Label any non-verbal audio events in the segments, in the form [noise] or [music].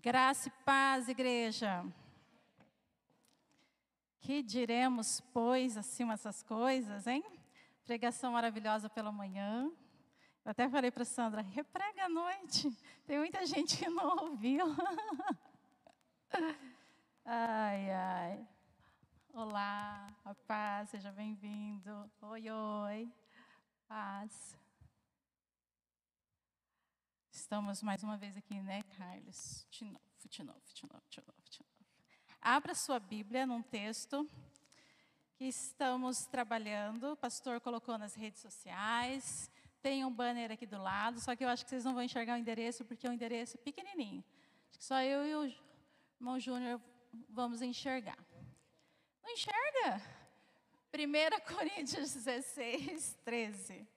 Graça e paz, igreja. Que diremos, pois, acima dessas coisas, hein? Pregação maravilhosa pela manhã. Eu até falei para Sandra, reprega à noite. Tem muita gente que não ouviu. [laughs] ai, ai. Olá, a paz, seja bem-vindo. Oi, oi. Paz. Estamos mais uma vez aqui, né, Carlos? De novo, de novo, de novo, de novo, de novo. Abra sua Bíblia num texto que estamos trabalhando. O pastor colocou nas redes sociais. Tem um banner aqui do lado, só que eu acho que vocês não vão enxergar o endereço, porque é um endereço pequenininho. Acho que só eu e o irmão Júnior vamos enxergar. Não enxerga? 1 [laughs] Coríntios 16, 13.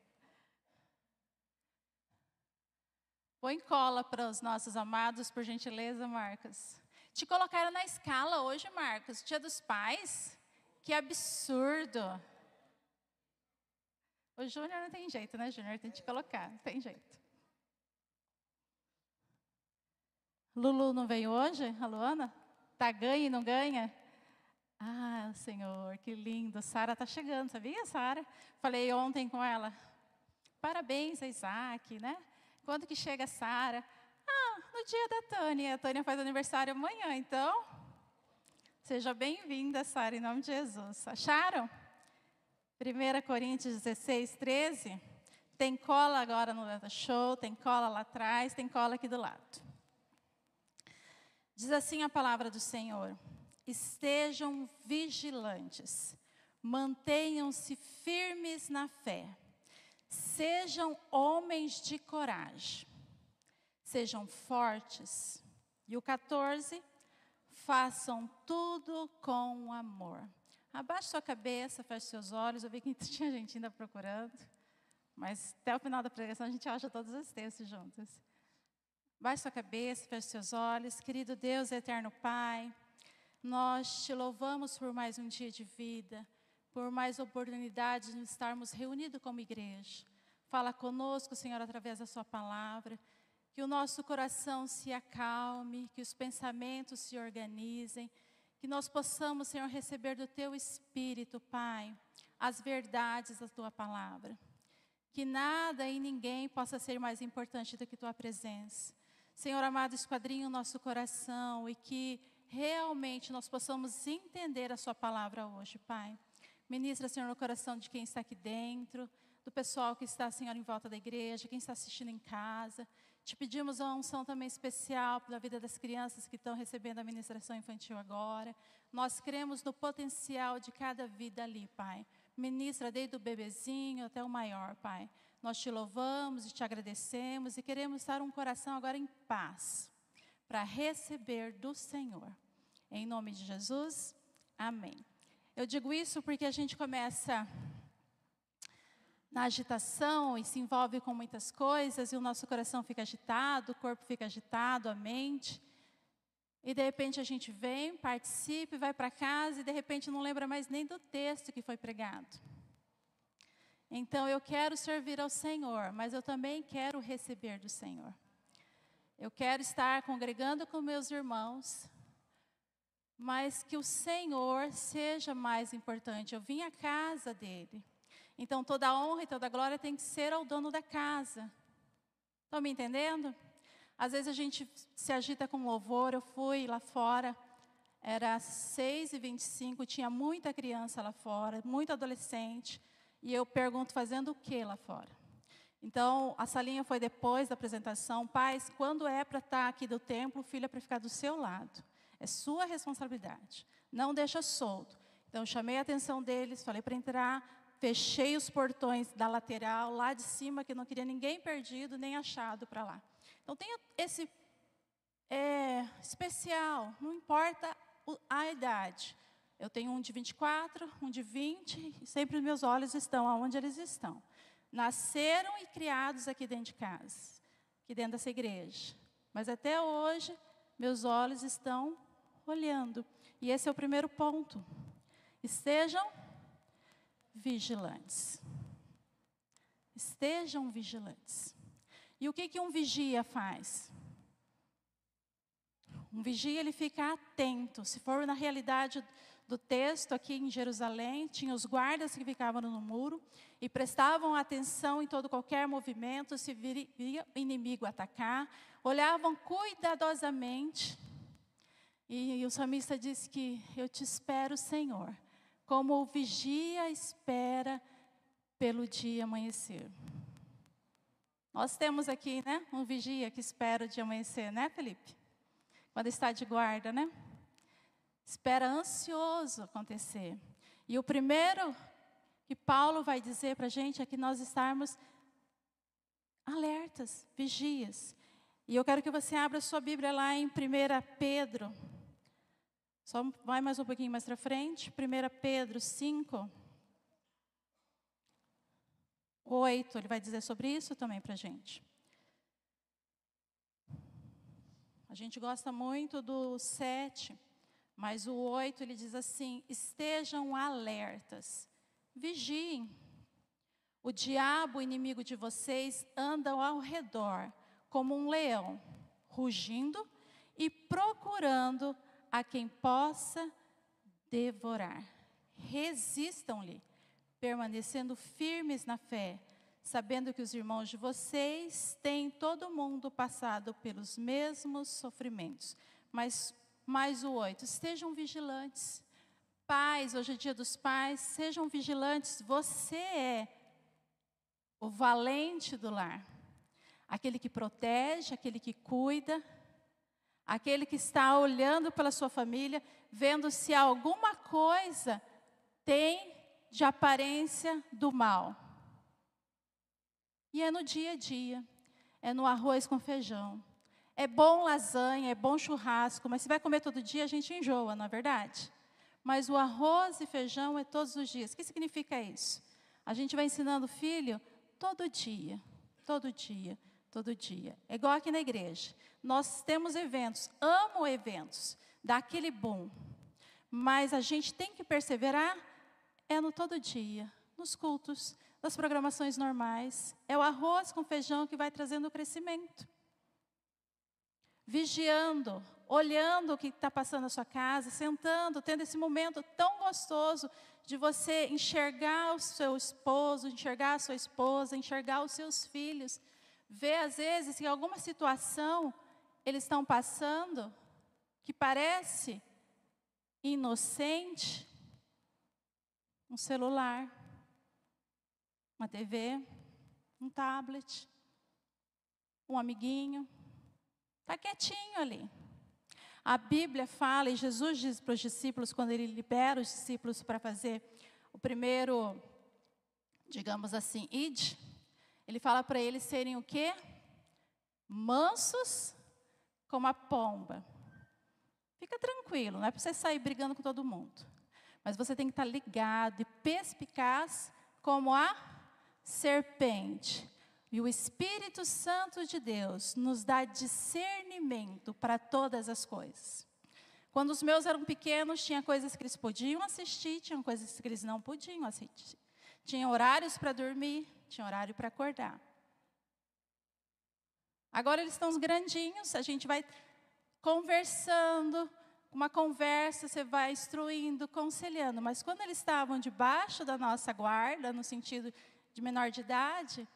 Põe cola para os nossos amados, por gentileza, Marcos. Te colocaram na escala hoje, Marcos, dia dos pais. Que absurdo. O Júnior não tem jeito, né, Júnior? Tem que te colocar, não tem jeito. Lulu não veio hoje? A Luana? Tá ganha e não ganha? Ah, Senhor, que lindo. Sara está chegando, sabia, Sara? Falei ontem com ela. Parabéns a Isaac, né? Quando que chega a Sara? Ah, no dia da Tânia. A Tânia faz aniversário amanhã, então. Seja bem-vinda, Sara, em nome de Jesus. Acharam? 1 Coríntios 16, 13. Tem cola agora no Show, tem cola lá atrás, tem cola aqui do lado. Diz assim a palavra do Senhor: Estejam vigilantes, mantenham-se firmes na fé Sejam homens de coragem, sejam fortes. E o 14, façam tudo com amor. Abaixe sua cabeça, feche seus olhos. Eu vi que tinha gente ainda procurando, mas até o final da pregação a gente acha todos os textos juntos. Baixe sua cabeça, feche seus olhos. Querido Deus, eterno Pai, nós te louvamos por mais um dia de vida por mais oportunidades de estarmos reunidos como igreja. Fala conosco, Senhor, através da Sua palavra. Que o nosso coração se acalme, que os pensamentos se organizem, que nós possamos, Senhor, receber do Teu Espírito, Pai, as verdades da Tua palavra. Que nada e ninguém possa ser mais importante do que Tua presença. Senhor amado, esquadrinha o nosso coração e que realmente nós possamos entender a Sua palavra hoje, Pai. Ministra, Senhor, no coração de quem está aqui dentro, do pessoal que está, Senhor, em volta da igreja, quem está assistindo em casa. Te pedimos uma unção também especial pela vida das crianças que estão recebendo a ministração infantil agora. Nós cremos no potencial de cada vida ali, Pai. Ministra desde o bebezinho até o maior, Pai. Nós te louvamos e te agradecemos e queremos estar um coração agora em paz para receber do Senhor. Em nome de Jesus, amém. Eu digo isso porque a gente começa na agitação e se envolve com muitas coisas e o nosso coração fica agitado, o corpo fica agitado, a mente. E de repente a gente vem, participa, vai para casa e de repente não lembra mais nem do texto que foi pregado. Então eu quero servir ao Senhor, mas eu também quero receber do Senhor. Eu quero estar congregando com meus irmãos, mas que o Senhor seja mais importante. Eu vim à casa dele. Então toda a honra e toda a glória tem que ser ao dono da casa. Estão me entendendo? Às vezes a gente se agita com louvor. Eu fui lá fora, era 6 e 25 tinha muita criança lá fora, muito adolescente. E eu pergunto, fazendo o que lá fora? Então, a salinha foi depois da apresentação. Pais, quando é para estar aqui do templo, o filho é para ficar do seu lado. É sua responsabilidade. Não deixa solto. Então, chamei a atenção deles, falei para entrar, fechei os portões da lateral, lá de cima, que não queria ninguém perdido, nem achado para lá. Então, tem esse é, especial, não importa a idade. Eu tenho um de 24, um de 20, e sempre os meus olhos estão aonde eles estão. Nasceram e criados aqui dentro de casa, aqui dentro dessa igreja. Mas até hoje, meus olhos estão olhando. E esse é o primeiro ponto. Estejam vigilantes. Estejam vigilantes. E o que, que um vigia faz? Um vigia, ele fica atento. Se for na realidade do texto aqui em Jerusalém, tinha os guardas que ficavam no muro e prestavam atenção em todo qualquer movimento, se viria inimigo atacar, olhavam cuidadosamente. E, e o salmista diz que eu te espero, Senhor, como o vigia espera pelo dia amanhecer. Nós temos aqui, né, um vigia que espera o dia amanhecer, né, Felipe? Quando está de guarda, né? espera ansioso acontecer. E o primeiro que Paulo vai dizer para a gente é que nós estarmos alertas, vigias. E eu quero que você abra sua Bíblia lá em 1 Pedro. Só vai mais um pouquinho mais para frente. 1 Pedro 5. 8, ele vai dizer sobre isso também para a gente. A gente gosta muito do 7. Mas o 8 ele diz assim: estejam alertas, vigiem. O diabo, inimigo de vocês, anda ao redor como um leão, rugindo e procurando a quem possa devorar. Resistam-lhe, permanecendo firmes na fé, sabendo que os irmãos de vocês têm todo mundo passado pelos mesmos sofrimentos, mas mais o oito, estejam vigilantes. Pais, hoje é dia dos pais, sejam vigilantes. Você é o valente do lar, aquele que protege, aquele que cuida, aquele que está olhando pela sua família, vendo se alguma coisa tem de aparência do mal. E é no dia a dia, é no arroz com feijão, é bom lasanha, é bom churrasco, mas se vai comer todo dia, a gente enjoa, não é verdade? Mas o arroz e feijão é todos os dias. O que significa isso? A gente vai ensinando o filho todo dia, todo dia, todo dia. É igual aqui na igreja. Nós temos eventos, amo eventos, dá aquele. Mas a gente tem que perseverar é no todo dia, nos cultos, nas programações normais. É o arroz com feijão que vai trazendo o crescimento vigiando, olhando o que está passando na sua casa, sentando, tendo esse momento tão gostoso de você enxergar o seu esposo, enxergar a sua esposa, enxergar os seus filhos, ver às vezes que alguma situação eles estão passando que parece inocente, um celular, uma TV, um tablet, um amiguinho, Está quietinho ali. A Bíblia fala, e Jesus diz para os discípulos, quando ele libera os discípulos para fazer o primeiro, digamos assim, id, ele fala para eles serem o quê? Mansos como a pomba. Fica tranquilo, não é para você sair brigando com todo mundo. Mas você tem que estar ligado e perspicaz como a serpente. E o Espírito Santo de Deus nos dá discernimento para todas as coisas. Quando os meus eram pequenos, tinha coisas que eles podiam assistir, tinha coisas que eles não podiam assistir. Tinha horários para dormir, tinha horário para acordar. Agora eles estão grandinhos, a gente vai conversando, uma conversa, você vai instruindo, conselhando. Mas quando eles estavam debaixo da nossa guarda, no sentido de menor de idade,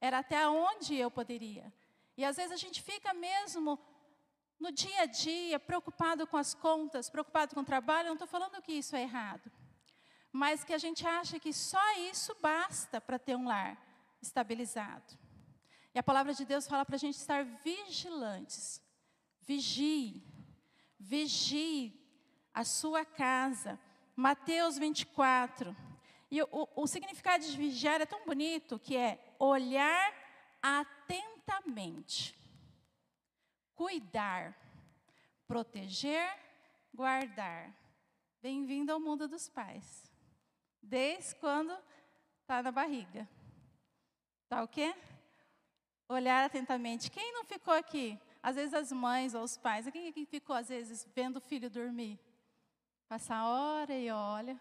era até onde eu poderia. E às vezes a gente fica mesmo no dia a dia preocupado com as contas, preocupado com o trabalho. Eu não estou falando que isso é errado, mas que a gente acha que só isso basta para ter um lar estabilizado. E a palavra de Deus fala para a gente estar vigilantes. Vigie, vigie a sua casa. Mateus 24. E o, o significado de vigiar é tão bonito que é olhar atentamente, cuidar, proteger, guardar. Bem-vindo ao mundo dos pais. Desde quando está na barriga. Tá o quê? Olhar atentamente. Quem não ficou aqui? Às vezes as mães ou os pais. Quem aqui ficou, às vezes, vendo o filho dormir? Passa hora e olha.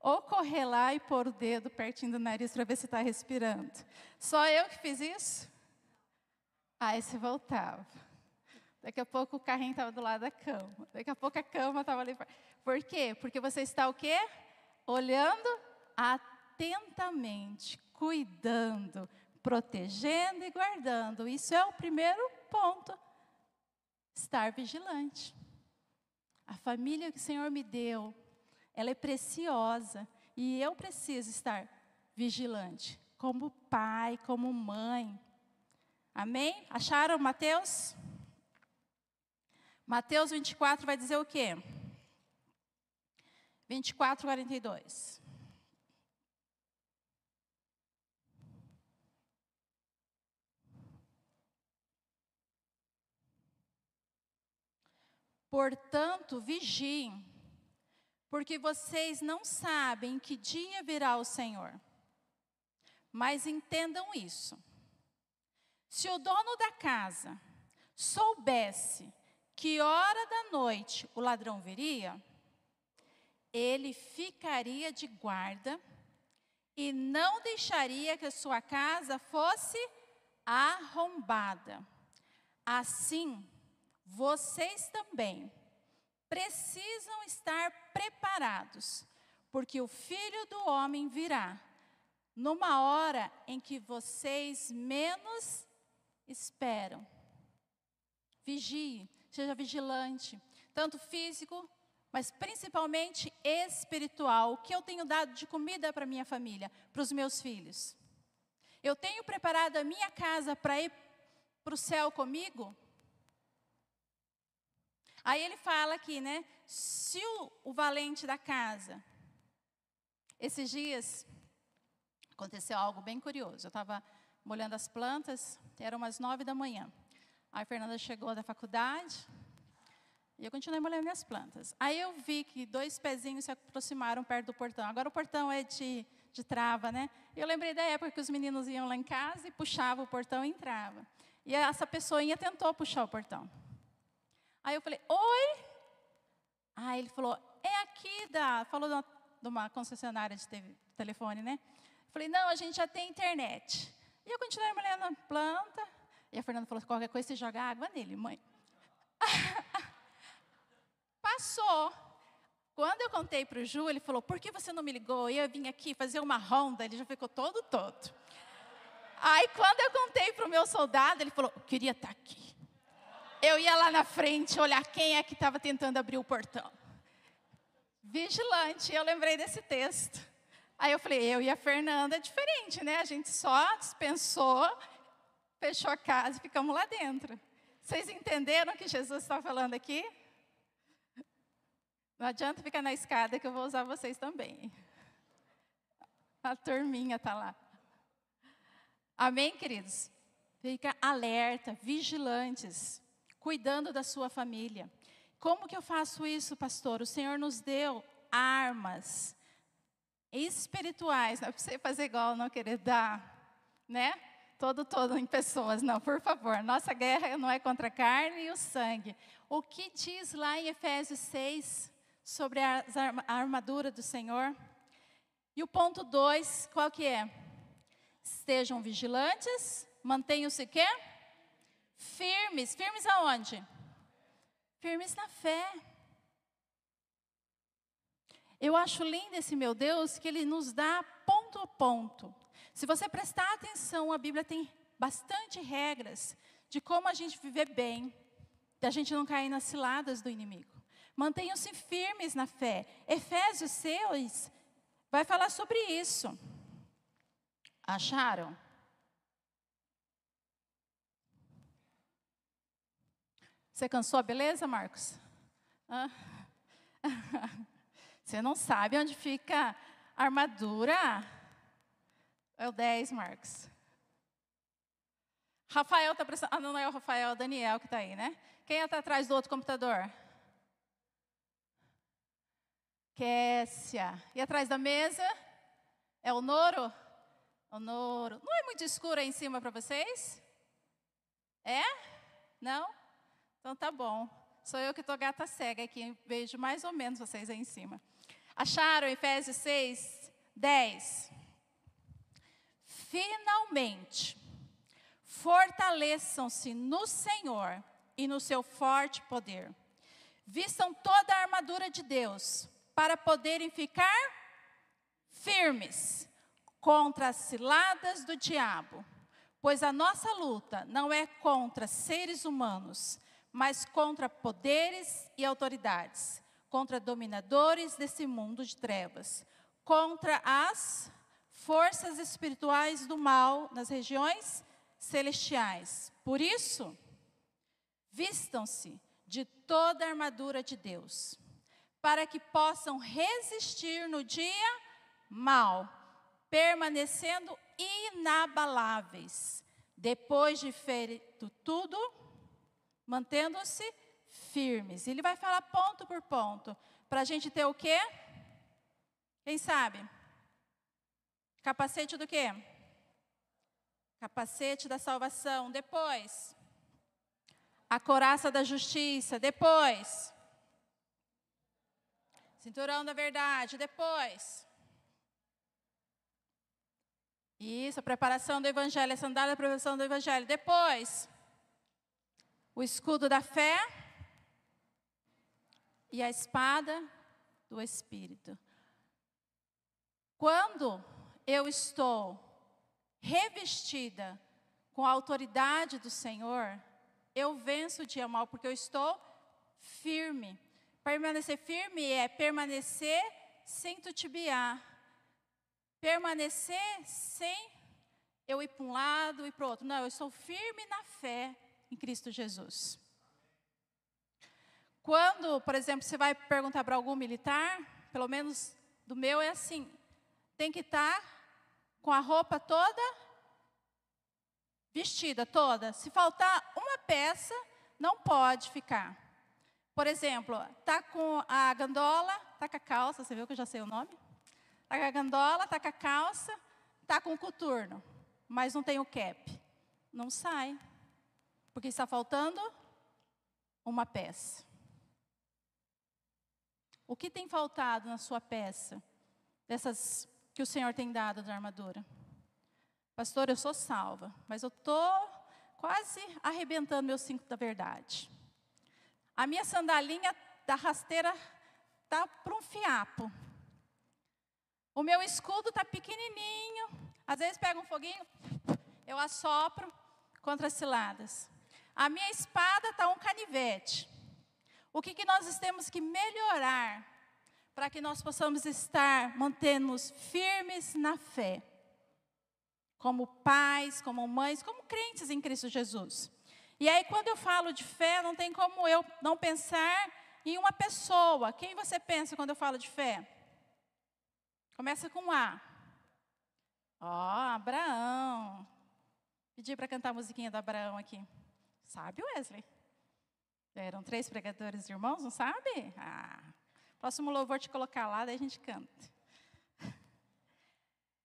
Ou correr lá e pôr o dedo pertinho do nariz para ver se está respirando. Só eu que fiz isso? Aí você voltava. Daqui a pouco o carrinho estava do lado da cama. Daqui a pouco a cama estava ali. Por quê? Porque você está o quê? Olhando atentamente, cuidando, protegendo e guardando. Isso é o primeiro ponto. Estar vigilante. A família que o Senhor me deu, ela é preciosa e eu preciso estar vigilante, como pai, como mãe. Amém? Acharam Mateus? Mateus 24 vai dizer o quê? 24, 42. Portanto, vigiem, porque vocês não sabem que dia virá o Senhor. Mas entendam isso. Se o dono da casa soubesse que hora da noite o ladrão viria, ele ficaria de guarda e não deixaria que a sua casa fosse arrombada. Assim, vocês também precisam estar preparados, porque o filho do homem virá numa hora em que vocês menos esperam. Vigie, seja vigilante, tanto físico, mas principalmente espiritual. O que eu tenho dado de comida para minha família, para os meus filhos? Eu tenho preparado a minha casa para ir para o céu comigo? Aí ele fala aqui, né? Se o, o valente da casa, esses dias, aconteceu algo bem curioso. Eu estava molhando as plantas, eram umas nove da manhã. Aí a Fernanda chegou da faculdade e eu continuei molhando minhas plantas. Aí eu vi que dois pezinhos se aproximaram perto do portão. Agora o portão é de, de trava, né? Eu lembrei da época que os meninos iam lá em casa e puxavam o portão e entrava. E essa pessoinha tentou puxar o portão. Aí eu falei, oi? Aí ele falou, é aqui da. Falou de uma, concessionária de telefone, né? Eu falei, não, a gente já tem internet. E eu continuei molhando a planta. E a Fernanda falou: qualquer coisa você joga água nele, mãe. [laughs] Passou. Quando eu contei para o Ju, ele falou: por que você não me ligou? Eu vim aqui fazer uma ronda. Ele já ficou todo todo. Aí, quando eu contei para o meu soldado, ele falou: queria estar tá aqui eu ia lá na frente olhar quem é que estava tentando abrir o portão. Vigilante, eu lembrei desse texto. Aí eu falei, eu e a Fernanda é diferente, né? A gente só dispensou, fechou a casa e ficamos lá dentro. Vocês entenderam o que Jesus está falando aqui? Não adianta ficar na escada que eu vou usar vocês também. A turminha está lá. Amém, queridos? Fica alerta, vigilantes cuidando da sua família. Como que eu faço isso, pastor? O Senhor nos deu armas espirituais, não é para você fazer igual, não querer dar, né? Todo, todo em pessoas, não, por favor. Nossa guerra não é contra a carne e o sangue. O que diz lá em Efésios 6 sobre a, armadura do Senhor? E o ponto 2, qual que é? Estejam vigilantes, mantenham-se quê? Firmes. Firmes aonde? Firmes na fé. Eu acho lindo esse meu Deus que ele nos dá ponto a ponto. Se você prestar atenção, a Bíblia tem bastante regras de como a gente viver bem, da gente não cair nas ciladas do inimigo. Mantenham-se firmes na fé. Efésios 6 vai falar sobre isso. Acharam? Você cansou a beleza, Marcos? Ah. [laughs] Você não sabe onde fica a armadura? É o 10, Marcos. Rafael está prestando. Ah, não, não é o Rafael, é o Daniel que está aí, né? Quem está atrás do outro computador? Kessia. E atrás da mesa? É o Noro? O Noro. Não é muito escuro aí em cima para vocês? É? Não? Então tá bom. Sou eu que estou gata cega aqui, vejo mais ou menos vocês aí em cima. Acharam Efésios 6, 10? Finalmente, fortaleçam-se no Senhor e no seu forte poder. Vistam toda a armadura de Deus para poderem ficar firmes contra as ciladas do diabo, pois a nossa luta não é contra seres humanos, mas contra poderes e autoridades, contra dominadores desse mundo de trevas, contra as forças espirituais do mal nas regiões celestiais. Por isso, vistam-se de toda a armadura de Deus, para que possam resistir no dia mal, permanecendo inabaláveis, depois de feito tudo, mantendo-se firmes. Ele vai falar ponto por ponto, para a gente ter o quê? Quem sabe? Capacete do quê? Capacete da salvação. Depois, a coraça da justiça. Depois, cinturão da verdade. Depois, isso, a preparação do evangelho, a sandália da preparação do evangelho. Depois, o escudo da fé e a espada do espírito. Quando eu estou revestida com a autoridade do Senhor, eu venço o dia mal, porque eu estou firme. Permanecer firme é permanecer sem tutibiar. Permanecer sem eu ir para um lado e para o outro. Não, eu estou firme na fé em Cristo Jesus. Quando, por exemplo, você vai perguntar para algum militar, pelo menos do meu é assim, tem que estar com a roupa toda vestida, toda. Se faltar uma peça, não pode ficar. Por exemplo, tá com a gandola, tá com a calça, você viu que eu já sei o nome? Tá com a gandola, tá com a calça, tá com o coturno, mas não tem o cap. Não sai. Porque está faltando uma peça. O que tem faltado na sua peça? Dessas que o Senhor tem dado da armadura. Pastor, eu sou salva, mas eu estou quase arrebentando meu cinto da verdade. A minha sandalinha da rasteira está para um fiapo. O meu escudo está pequenininho. Às vezes pega um foguinho, eu assopro contra as ciladas. A minha espada está um canivete. O que, que nós temos que melhorar para que nós possamos estar, mantendo-nos firmes na fé, como pais, como mães, como crentes em Cristo Jesus. E aí, quando eu falo de fé, não tem como eu não pensar em uma pessoa. Quem você pensa quando eu falo de fé? Começa com A. Ó, oh, Abraão. Pedi para cantar a musiquinha do Abraão aqui. Sabe, Wesley? Eram três pregadores irmãos, não sabe? Ah, Próximo louvor te colocar lá, daí a gente canta. [laughs]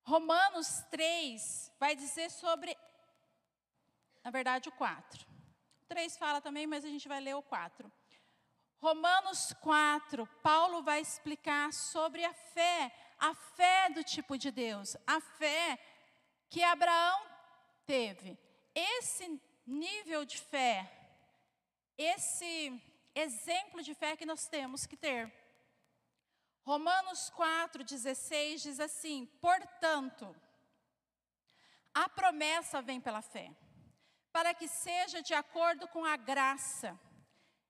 Romanos 3 vai dizer sobre, na verdade, o 4. O 3 fala também, mas a gente vai ler o 4. Romanos 4, Paulo vai explicar sobre a fé, a fé do tipo de Deus, a fé que Abraão teve. Esse nível de fé, esse exemplo de fé que nós temos que ter. Romanos 4,16 diz assim: portanto, a promessa vem pela fé, para que seja de acordo com a graça,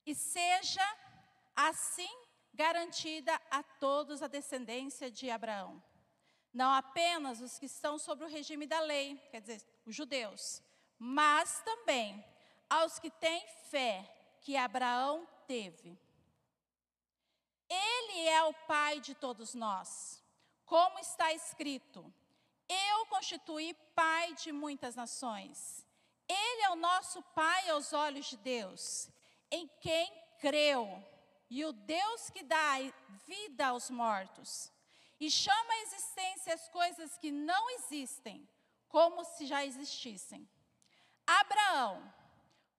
e seja assim garantida a todos a descendência de Abraão. Não apenas os que estão sobre o regime da lei, quer dizer, os judeus, mas também aos que têm fé que Abraão teve. Ele é o Pai de todos nós. Como está escrito: Eu constituí Pai de muitas nações. Ele é o nosso Pai aos olhos de Deus, em quem creu, e o Deus que dá vida aos mortos, e chama à existência as coisas que não existem, como se já existissem. Abraão,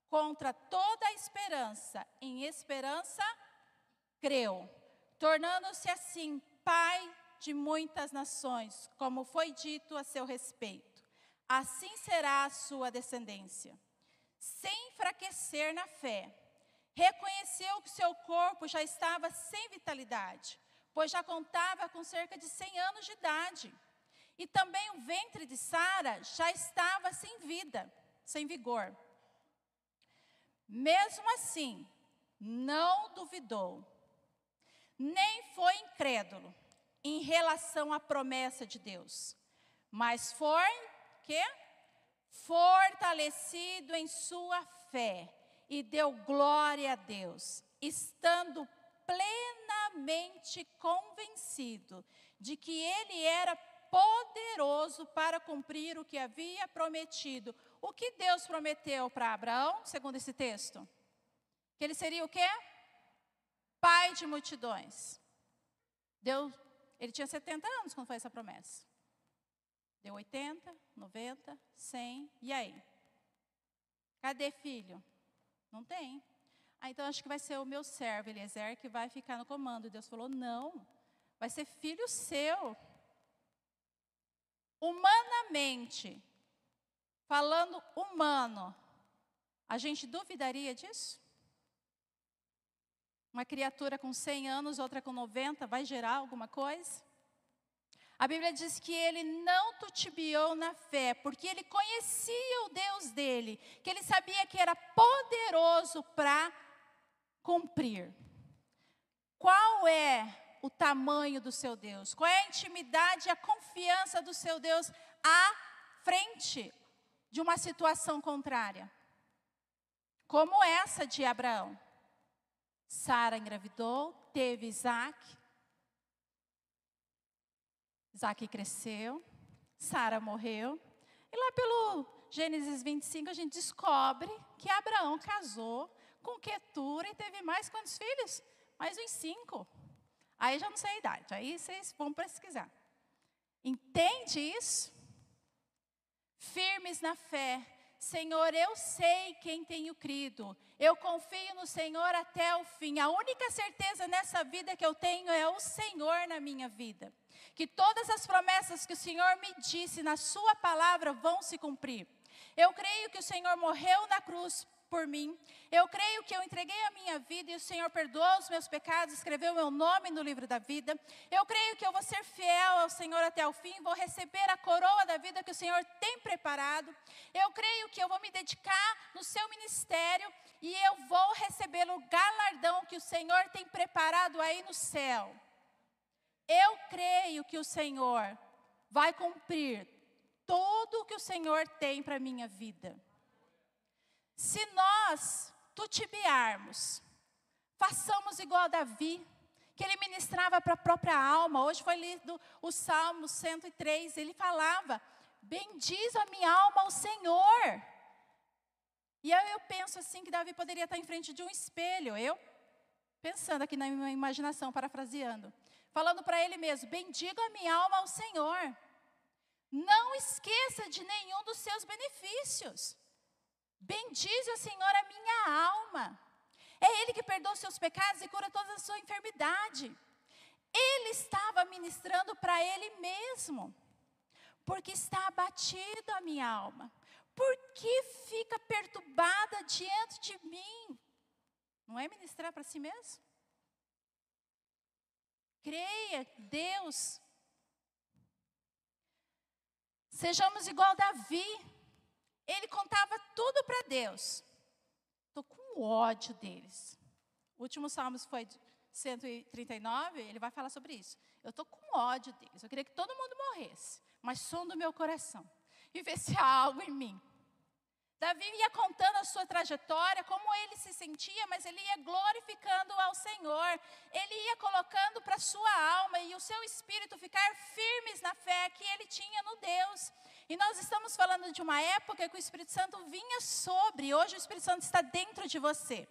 contra toda a esperança, em esperança, creu tornando-se assim pai de muitas nações, como foi dito a seu respeito. Assim será a sua descendência. sem enfraquecer na fé. Reconheceu que seu corpo já estava sem vitalidade, pois já contava com cerca de 100 anos de idade. E também o ventre de Sara já estava sem vida, sem vigor. Mesmo assim, não duvidou, nem foi incrédulo em relação à promessa de Deus, mas foi que fortalecido em sua fé e deu glória a Deus, estando plenamente convencido de que ele era poderoso para cumprir o que havia prometido. O que Deus prometeu para Abraão, segundo esse texto? Que ele seria o quê? Pai de multidões. Deu, ele tinha 70 anos quando foi essa promessa. Deu 80, 90, 100, e aí? Cadê filho? Não tem. Ah, então acho que vai ser o meu servo, Eliezer, que vai ficar no comando. Deus falou: não, vai ser filho seu. Humanamente, falando humano, a gente duvidaria disso? Uma criatura com 100 anos, outra com 90, vai gerar alguma coisa? A Bíblia diz que ele não tutibiou na fé, porque ele conhecia o Deus dele, que ele sabia que era poderoso para cumprir. Qual é o tamanho do seu Deus? Qual é a intimidade e a confiança do seu Deus à frente de uma situação contrária? Como essa de Abraão. Sara engravidou, teve Isaac, Isaac cresceu, Sara morreu. E lá pelo Gênesis 25 a gente descobre que Abraão casou com Ketura e teve mais quantos filhos? Mais uns cinco. Aí já não sei a idade, aí vocês vão pesquisar. Entende isso? Firmes na fé. Senhor, eu sei quem tenho crido. Eu confio no Senhor até o fim. A única certeza nessa vida que eu tenho é o Senhor na minha vida que todas as promessas que o Senhor me disse na Sua palavra vão se cumprir. Eu creio que o Senhor morreu na cruz por mim. Eu creio que eu entreguei a minha vida e o Senhor perdoou os meus pecados, escreveu meu nome no livro da vida. Eu creio que eu vou ser fiel ao Senhor até o fim, vou receber a coroa da vida que o Senhor tem preparado. Eu creio que eu vou me dedicar no seu ministério e eu vou receber o galardão que o Senhor tem preparado aí no céu. Eu creio que o Senhor vai cumprir tudo o que o Senhor tem para a minha vida. Se nós tutibiarmos, façamos igual a Davi, que ele ministrava para a própria alma. Hoje foi lido o Salmo 103, ele falava: Bendiz a minha alma ao Senhor. E aí eu penso assim que Davi poderia estar em frente de um espelho. Eu pensando aqui na minha imaginação, parafraseando falando para ele mesmo: Bendiga a minha alma ao Senhor. Não esqueça de nenhum dos seus benefícios. Bendize o Senhor a minha alma. É Ele que perdoa os seus pecados e cura toda a sua enfermidade. Ele estava ministrando para Ele mesmo. Porque está abatido a minha alma. Por que fica perturbada diante de mim? Não é ministrar para si mesmo? Creia, Deus. Sejamos igual Davi. Ele contava tudo para Deus. Estou com ódio deles. O último salmo foi 139, ele vai falar sobre isso. Eu estou com ódio deles. Eu queria que todo mundo morresse, mas som do meu coração. E ver se há algo em mim. Davi ia contando a sua trajetória, como ele se sentia, mas ele ia glorificando ao Senhor. Ele ia colocando para sua alma e o seu espírito ficar firmes na fé que ele tinha no Deus. E nós estamos falando de uma época que o Espírito Santo vinha sobre, hoje o Espírito Santo está dentro de você.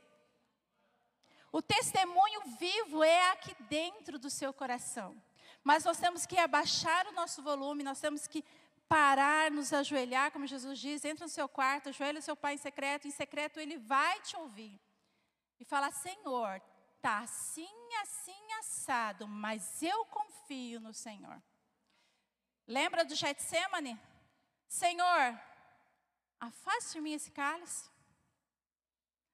O testemunho vivo é aqui dentro do seu coração. Mas nós temos que abaixar o nosso volume, nós temos que parar, nos ajoelhar, como Jesus diz, entra no seu quarto, ajoelha seu pai em secreto, em secreto ele vai te ouvir. E falar, Senhor, tá assim, assim, assado, mas eu confio no Senhor. Lembra do Getsemane? Senhor, afaste de mim esse cálice.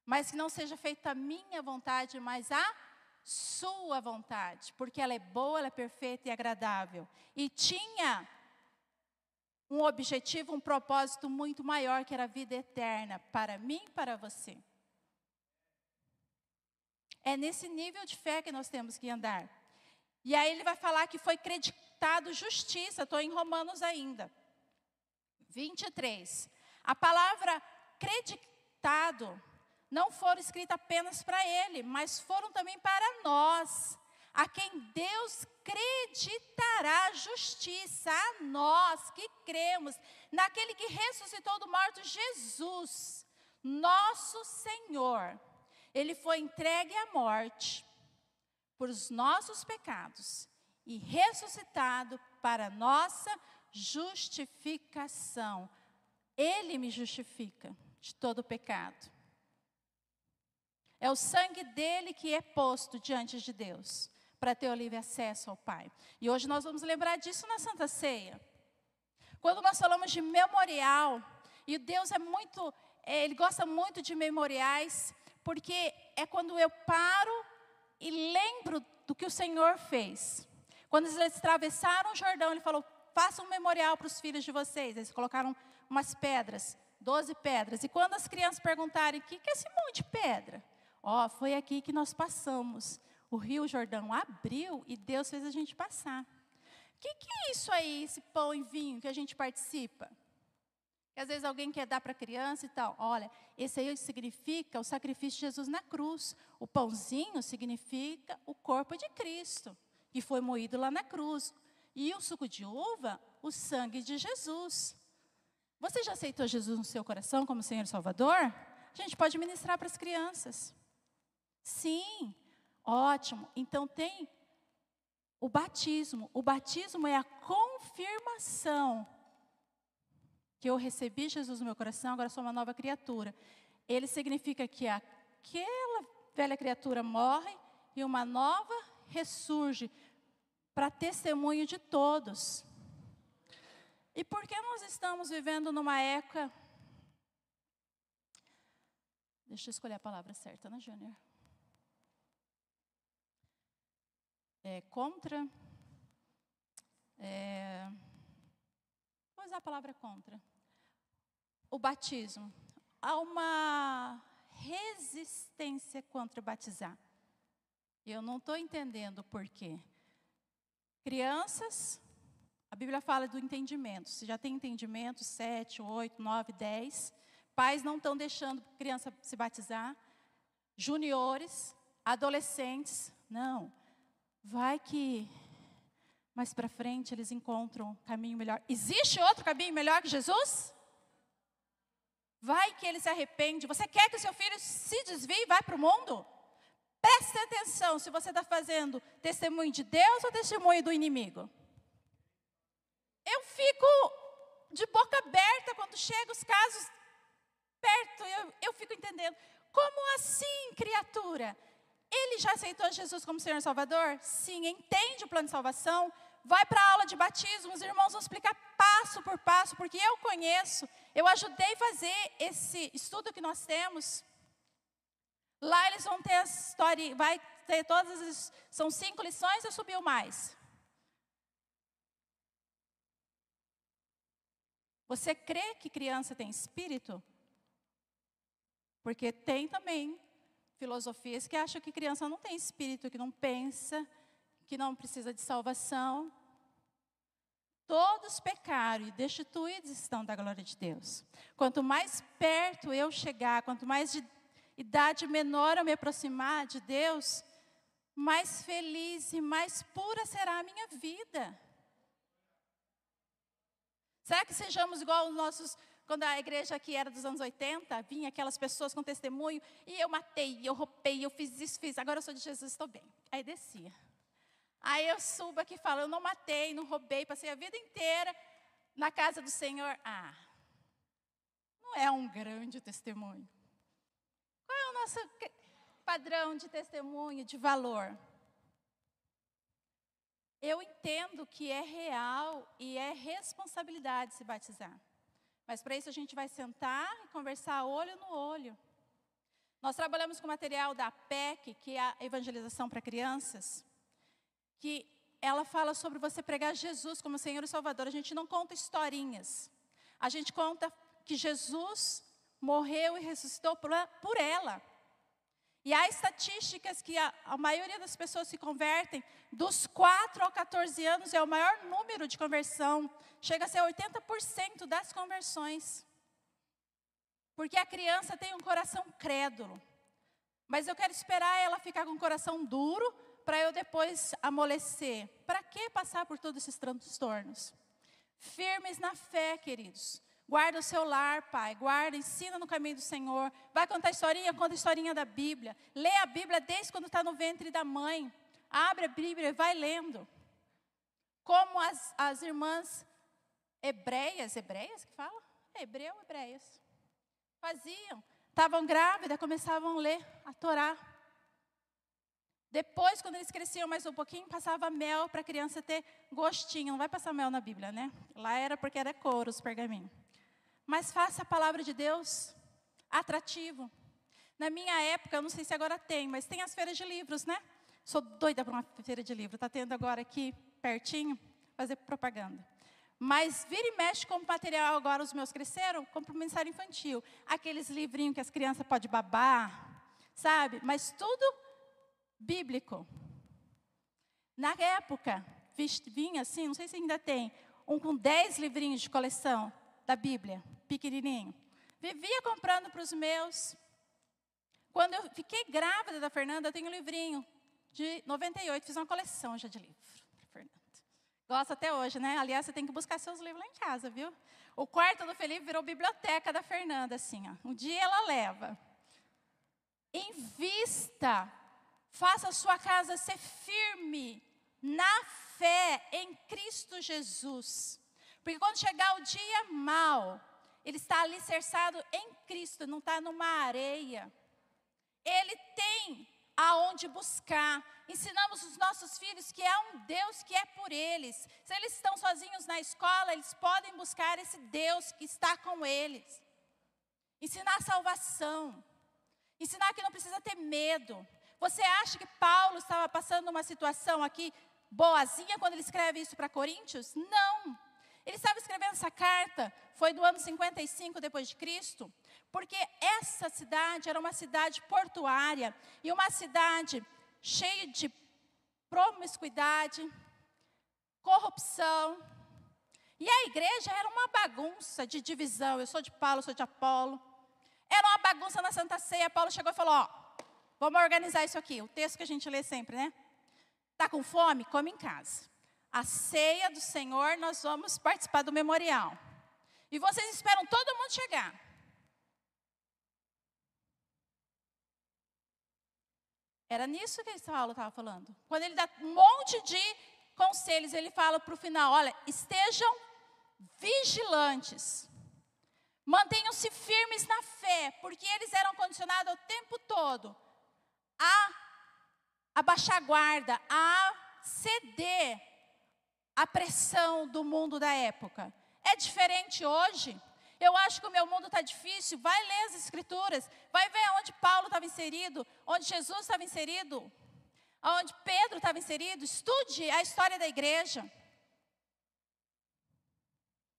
mas que não seja feita a minha vontade, mas a sua vontade, porque ela é boa, ela é perfeita e agradável. E tinha um objetivo, um propósito muito maior, que era a vida eterna, para mim e para você. É nesse nível de fé que nós temos que andar. E aí ele vai falar que foi creditado justiça, estou em Romanos ainda. 23. A palavra creditado não foram escritas apenas para ele, mas foram também para nós, a quem Deus creditará justiça, a nós que cremos naquele que ressuscitou do morto, Jesus, nosso Senhor. Ele foi entregue à morte por os nossos pecados e ressuscitado para nossa justificação. Ele me justifica de todo pecado. É o sangue dele que é posto diante de Deus, para ter o livre acesso ao Pai. E hoje nós vamos lembrar disso na Santa Ceia. Quando nós falamos de memorial, e Deus é muito, é, Ele gosta muito de memoriais, porque é quando eu paro e lembro do que o Senhor fez. Quando eles atravessaram o Jordão, Ele falou: faça um memorial para os filhos de vocês. Eles colocaram umas pedras, doze pedras. E quando as crianças perguntarem: o que é esse monte de pedra? Ó, oh, foi aqui que nós passamos. O Rio Jordão abriu e Deus fez a gente passar. O que, que é isso aí, esse pão e vinho que a gente participa? Que às vezes alguém quer dar para criança e tal. Olha, esse aí significa o sacrifício de Jesus na cruz. O pãozinho significa o corpo de Cristo, que foi moído lá na cruz. E o suco de uva, o sangue de Jesus. Você já aceitou Jesus no seu coração como Senhor e Salvador? A gente pode ministrar para as crianças. Sim, ótimo. Então tem o batismo. O batismo é a confirmação que eu recebi Jesus no meu coração, agora sou uma nova criatura. Ele significa que aquela velha criatura morre e uma nova ressurge para testemunho de todos. E por que nós estamos vivendo numa época. Deixa eu escolher a palavra certa, né, Júnior? É, contra. É, vou usar a palavra contra. O batismo. Há uma resistência contra batizar. Eu não estou entendendo por quê. Crianças, a Bíblia fala do entendimento. Se já tem entendimento, sete, oito, nove, dez. Pais não estão deixando criança se batizar. Juniores, adolescentes, não. Vai que mais para frente eles encontram um caminho melhor. Existe outro caminho melhor que Jesus? Vai que ele se arrepende. Você quer que o seu filho se desvie e vá para o mundo? Preste atenção se você está fazendo testemunho de Deus ou testemunho do inimigo. Eu fico de boca aberta quando chegam os casos perto, eu, eu fico entendendo. Como assim, criatura? Ele já aceitou Jesus como Senhor e Salvador? Sim, entende o plano de salvação? Vai para a aula de batismo, os irmãos vão explicar passo por passo, porque eu conheço, eu ajudei a fazer esse estudo que nós temos. Lá eles vão ter a história, vai ter todas as. São cinco lições, eu subiu mais. Você crê que criança tem espírito? Porque tem também filosofias que acham que criança não tem espírito, que não pensa, que não precisa de salvação. Todos pecaram e destituídos estão da glória de Deus. Quanto mais perto eu chegar, quanto mais de idade menor eu me aproximar de Deus, mais feliz e mais pura será a minha vida. Será que sejamos igual os nossos quando a igreja aqui era dos anos 80, vinha aquelas pessoas com testemunho, e eu matei, eu roubei, eu fiz isso, fiz, agora eu sou de Jesus, estou bem. Aí descia. Aí eu subo aqui e falo, eu não matei, não roubei, passei a vida inteira na casa do Senhor. Ah, não é um grande testemunho. Qual é o nosso padrão de testemunho, de valor? Eu entendo que é real e é responsabilidade se batizar. Mas para isso a gente vai sentar e conversar olho no olho. Nós trabalhamos com material da PEC, que é a evangelização para crianças, que ela fala sobre você pregar Jesus como Senhor e Salvador. A gente não conta historinhas. A gente conta que Jesus morreu e ressuscitou por, por ela. E há estatísticas que a, a, maioria das pessoas se convertem, dos 4 ao 14 anos é o maior número de conversão, chega a ser 80% das conversões. Porque a criança tem um coração crédulo. Mas eu quero esperar ela ficar com o coração duro para eu depois amolecer. Para que passar por todos esses transtornos? Firmes na fé, queridos. Guarda o seu lar, pai. Guarda, ensina no caminho do Senhor. Vai contar historinha, conta historinha da Bíblia. Lê a Bíblia desde quando está no ventre da mãe. Abre a Bíblia e vai lendo. Como as, as irmãs hebreias, hebreias que fala? É, hebreu, hebreias faziam. Estavam grávidas, começavam a ler a Torá. Depois, quando eles cresciam mais um pouquinho, passava mel para a criança ter gostinho. Não vai passar mel na Bíblia, né? Lá era porque era couro os pergaminhos. Mas faça a palavra de Deus atrativo. Na minha época, eu não sei se agora tem, mas tem as feiras de livros, né? Sou doida para uma feira de livro. Está tendo agora aqui pertinho, fazer propaganda. Mas vira e mexe como material agora os meus cresceram, compro mensário infantil. Aqueles livrinhos que as crianças podem babar, sabe? Mas tudo bíblico. Na época, vinha assim, não sei se ainda tem, um com dez livrinhos de coleção da Bíblia, pequenininho. Vivia comprando para os meus. Quando eu fiquei grávida da Fernanda, eu tenho um livrinho de 98, fiz uma coleção já de livro. Gosta até hoje, né? Aliás, você tem que buscar seus livros lá em casa, viu? O quarto do Felipe virou biblioteca da Fernanda, assim, ó. Um dia ela leva. Invista. Faça a sua casa ser firme na fé em Cristo Jesus. Porque quando chegar o dia mal, ele está alicerçado em Cristo, não está numa areia. Ele tem aonde buscar. Ensinamos os nossos filhos que há um Deus que é por eles. Se eles estão sozinhos na escola, eles podem buscar esse Deus que está com eles. Ensinar salvação. Ensinar que não precisa ter medo. Você acha que Paulo estava passando uma situação aqui boazinha quando ele escreve isso para Coríntios? Não. Ele estava escrevendo essa carta, foi do ano 55 depois de Cristo, porque essa cidade era uma cidade portuária e uma cidade cheia de promiscuidade, corrupção. E a igreja era uma bagunça de divisão. Eu sou de Paulo, eu sou de Apolo. Era uma bagunça na Santa Ceia. Paulo chegou e falou: Ó, vamos organizar isso aqui. O texto que a gente lê sempre, né? Está com fome? Come em casa. A ceia do Senhor, nós vamos participar do memorial. E vocês esperam todo mundo chegar. Era nisso que Paulo estava falando. Quando ele dá um monte de conselhos, ele fala para o final: olha, estejam vigilantes. Mantenham-se firmes na fé, porque eles eram condicionados o tempo todo a abaixar a guarda, a ceder à pressão do mundo da época. É diferente hoje. Eu acho que o meu mundo está difícil. Vai ler as Escrituras. Vai ver onde Paulo estava inserido, onde Jesus estava inserido, onde Pedro estava inserido. Estude a história da igreja.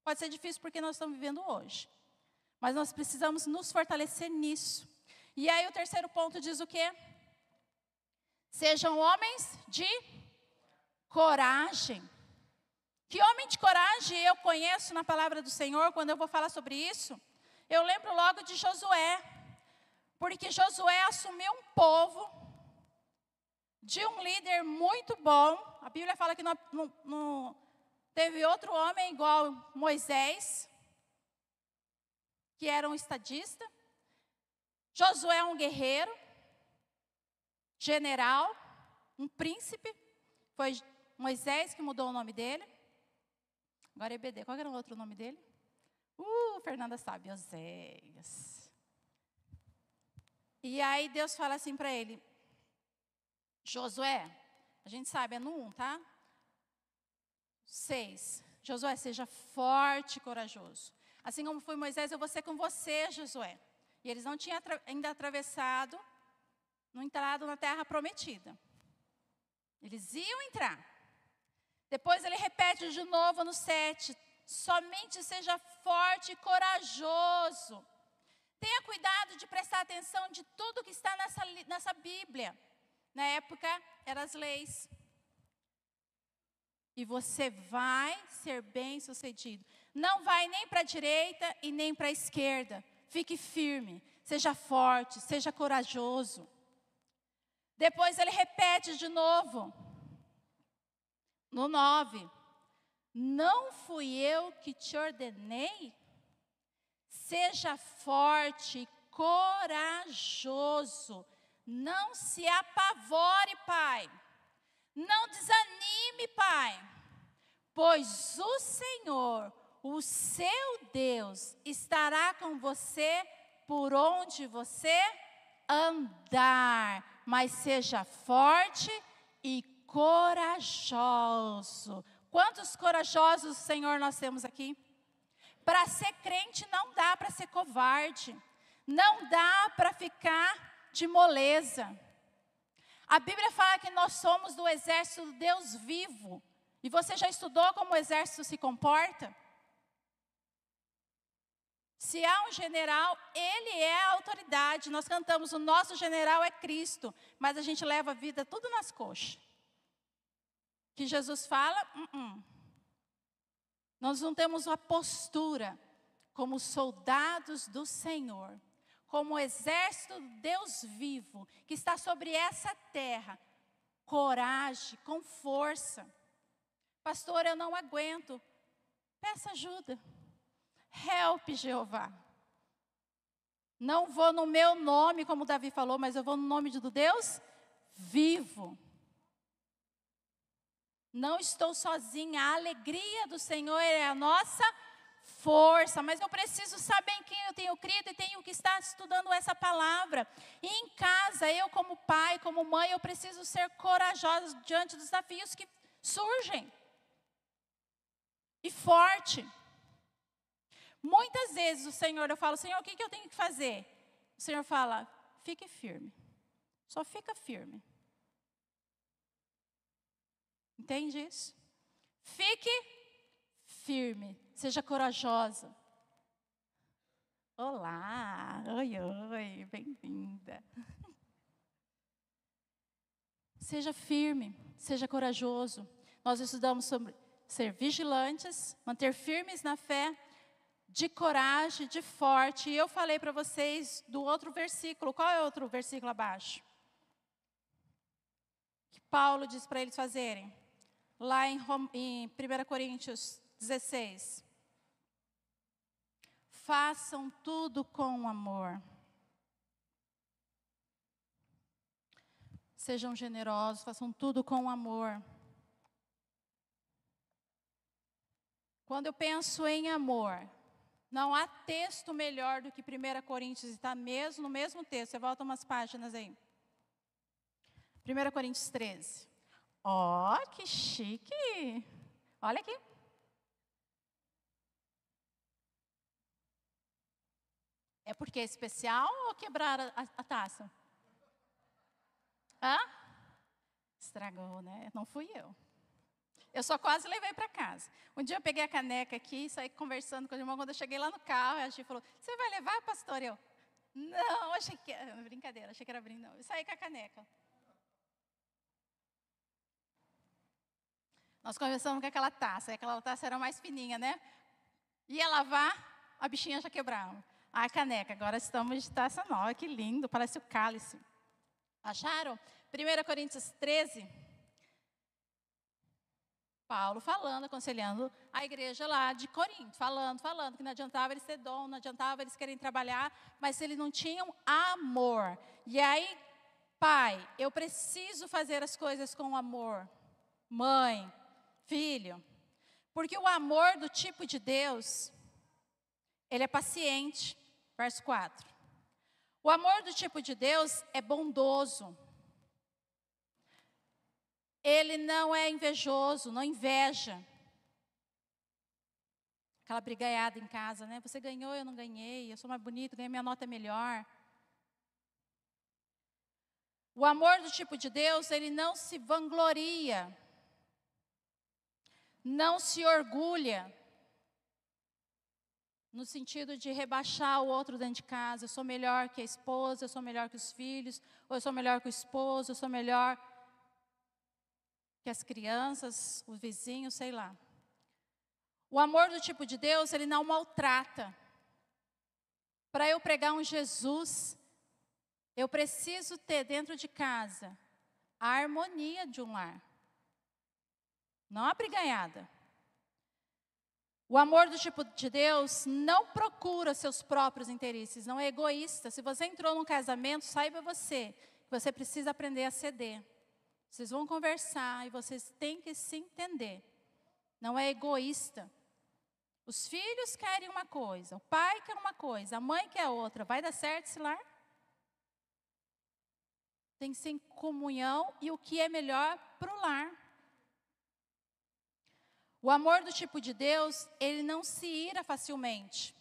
Pode ser difícil porque nós estamos vivendo hoje. Mas nós precisamos nos fortalecer nisso. E aí o terceiro ponto diz o quê? Sejam homens de coragem. Que homem de coragem eu conheço na palavra do Senhor quando eu vou falar sobre isso? Eu lembro logo de Josué, porque Josué assumiu um povo de um líder muito bom. A Bíblia fala que não, não, não teve outro homem igual Moisés, que era um estadista. Josué é um guerreiro, general, um príncipe. Foi Moisés que mudou o nome dele. Agora é EBD. Qual era o outro nome dele? Uh, Fernanda sabe, Oséias. E aí Deus fala assim para ele: Josué, a gente sabe, é no 1, tá? 6. Josué, seja forte e corajoso. Assim como foi Moisés, eu vou ser com você, Josué. E eles não tinham ainda atravessado, não entrado na terra prometida. Eles iam entrar. Depois ele repete de novo no 7: somente seja forte e corajoso. Tenha cuidado de prestar atenção de tudo que está nessa, nessa Bíblia. Na época, eram as leis. E você vai ser bem sucedido. Não vai nem para a direita e nem para a esquerda. Fique firme, seja forte, seja corajoso. Depois ele repete de novo. No 9. Não fui eu que te ordenei? Seja forte, corajoso. Não se apavore, Pai. Não desanime, Pai. Pois o Senhor, o seu Deus, estará com você por onde você andar. Mas seja forte e corajoso. Quantos corajosos, Senhor, nós temos aqui? Para ser crente não dá para ser covarde, não dá para ficar de moleza. A Bíblia fala que nós somos do exército do Deus vivo. E você já estudou como o exército se comporta? Se há um general, ele é a autoridade. Nós cantamos, o nosso general é Cristo, mas a gente leva a vida tudo nas coxas. Que Jesus fala, uh -uh. Nós não temos uma postura como soldados do Senhor, como exército do Deus vivo que está sobre essa terra. Coragem, com força. Pastor, eu não aguento. Peça ajuda. Help, Jeová. Não vou no meu nome, como Davi falou, mas eu vou no nome do Deus vivo. Não estou sozinha, a alegria do Senhor é a nossa força, mas eu preciso saber em quem eu tenho crido e tenho que estar estudando essa palavra. E em casa, eu como pai, como mãe, eu preciso ser corajosa diante dos desafios que surgem. E forte. Muitas vezes o Senhor, eu falo, Senhor, o que, que eu tenho que fazer? O Senhor fala, fique firme. Só fica firme. Entende isso? Fique firme, seja corajosa. Olá, oi, oi, bem-vinda. [laughs] Seja firme, seja corajoso. Nós estudamos sobre ser vigilantes, manter firmes na fé, de coragem, de forte. E eu falei para vocês do outro versículo. Qual é o outro versículo abaixo? Que Paulo diz para eles fazerem lá em, em 1 Coríntios 16. Façam tudo com amor. Sejam generosos, façam tudo com amor. Quando eu penso em amor, não há texto melhor do que 1 Coríntios, está mesmo no mesmo texto. Você volta umas páginas aí. 1 Coríntios 13. Ó, oh, que chique! Olha aqui. É porque é especial ou quebrar a, a taça? Hã? Estragou, né? Não fui eu. Eu só quase levei para casa. Um dia eu peguei a caneca aqui e saí conversando com o irmão. Quando eu cheguei lá no carro, a gente falou: Você vai levar, pastor? Eu, não, achei que brincadeira, achei que era brinde. Não. Eu saí com a caneca. Nós conversamos com aquela taça, e aquela taça era mais fininha, né? Ia lavar, a bichinha já quebrava. A caneca, agora estamos de taça nova, que lindo, parece o cálice. Acharam? 1 Coríntios 13. Paulo falando, aconselhando a igreja lá de Corinto, falando, falando que não adiantava eles ter dom, não adiantava eles querem trabalhar, mas eles não tinham amor. E aí, pai, eu preciso fazer as coisas com amor. Mãe, filho. Porque o amor do tipo de Deus, ele é paciente. Verso 4. O amor do tipo de Deus é bondoso. Ele não é invejoso, não inveja. aquela brigaiada em casa, né? Você ganhou, eu não ganhei, eu sou mais bonito, ganhei minha nota é melhor. O amor do tipo de Deus, ele não se vangloria, não se orgulha, no sentido de rebaixar o outro dentro de casa. Eu sou melhor que a esposa, eu sou melhor que os filhos, ou eu sou melhor que o esposo, eu sou melhor que as crianças, os vizinhos, sei lá. O amor do tipo de Deus, ele não maltrata. Para eu pregar um Jesus, eu preciso ter dentro de casa a harmonia de um lar. Não a briganhada. O amor do tipo de Deus não procura seus próprios interesses, não é egoísta. Se você entrou num casamento, saiba você que você precisa aprender a ceder. Vocês vão conversar e vocês têm que se entender. Não é egoísta. Os filhos querem uma coisa, o pai quer uma coisa, a mãe quer outra. Vai dar certo esse lar? Tem que ser em comunhão e o que é melhor para o lar. O amor do tipo de Deus, ele não se ira facilmente.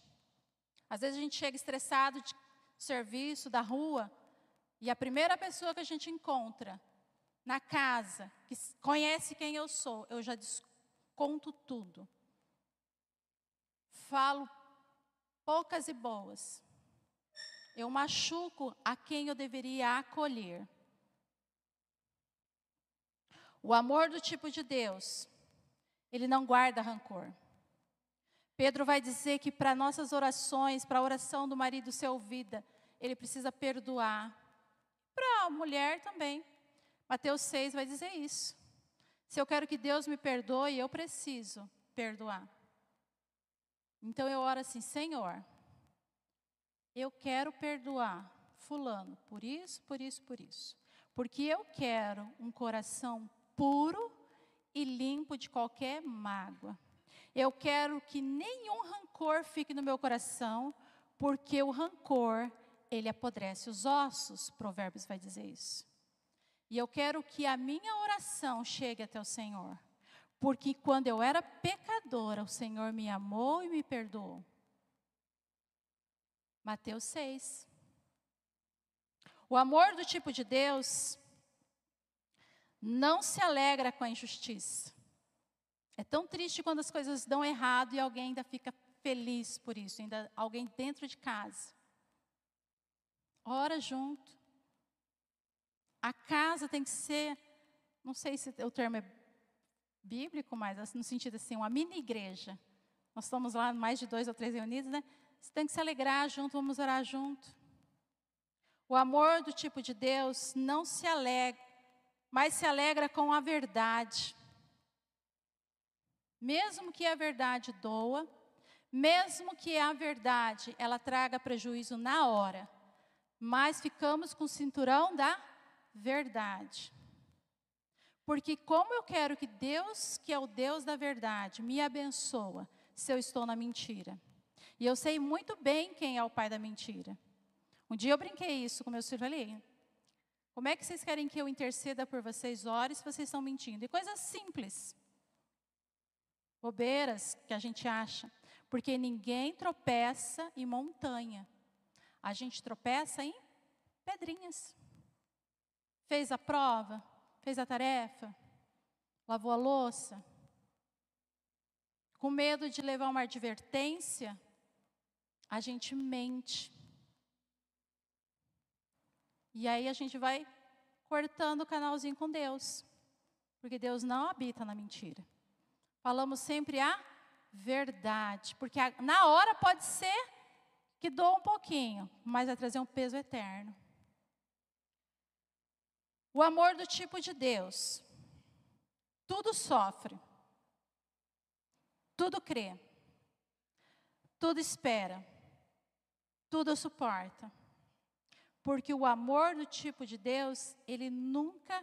Às vezes a gente chega estressado de serviço, da rua, e a primeira pessoa que a gente encontra na casa, que conhece quem eu sou, eu já desconto tudo. Falo poucas e boas. Eu machuco a quem eu deveria acolher. O amor do tipo de Deus, ele não guarda rancor. Pedro vai dizer que para nossas orações, para a oração do marido ser ouvida, ele precisa perdoar. Para a mulher também. Mateus 6 vai dizer isso. Se eu quero que Deus me perdoe, eu preciso perdoar. Então eu oro assim, Senhor, eu quero perdoar fulano por isso, por isso, por isso. Porque eu quero um coração puro e limpo de qualquer mágoa. Eu quero que nenhum rancor fique no meu coração, porque o rancor, ele apodrece os ossos, Provérbios vai dizer isso. E eu quero que a minha oração chegue até o Senhor, porque quando eu era pecadora, o Senhor me amou e me perdoou. Mateus 6. O amor do tipo de Deus não se alegra com a injustiça. É tão triste quando as coisas dão errado e alguém ainda fica feliz por isso, ainda alguém dentro de casa. Ora junto. A casa tem que ser, não sei se o termo é bíblico, mas no sentido assim, uma mini igreja. Nós estamos lá mais de dois ou três reunidos, né? Você tem que se alegrar junto, vamos orar junto. O amor do tipo de Deus não se alegra, mas se alegra com a verdade. Mesmo que a verdade doa, mesmo que a verdade ela traga prejuízo na hora, mas ficamos com o cinturão da verdade. Porque como eu quero que Deus, que é o Deus da verdade, me abençoa se eu estou na mentira. E eu sei muito bem quem é o pai da mentira. Um dia eu brinquei isso com meu filho ali. Como é que vocês querem que eu interceda por vocês, ore se vocês estão mentindo? E coisas simples. Bobeiras que a gente acha. Porque ninguém tropeça em montanha. A gente tropeça em pedrinhas. Fez a prova, fez a tarefa, lavou a louça. Com medo de levar uma advertência, a gente mente. E aí a gente vai cortando o canalzinho com Deus. Porque Deus não habita na mentira. Falamos sempre a verdade. Porque a, na hora pode ser que doa um pouquinho, mas vai trazer um peso eterno. O amor do tipo de Deus. Tudo sofre. Tudo crê. Tudo espera. Tudo suporta. Porque o amor do tipo de Deus, ele nunca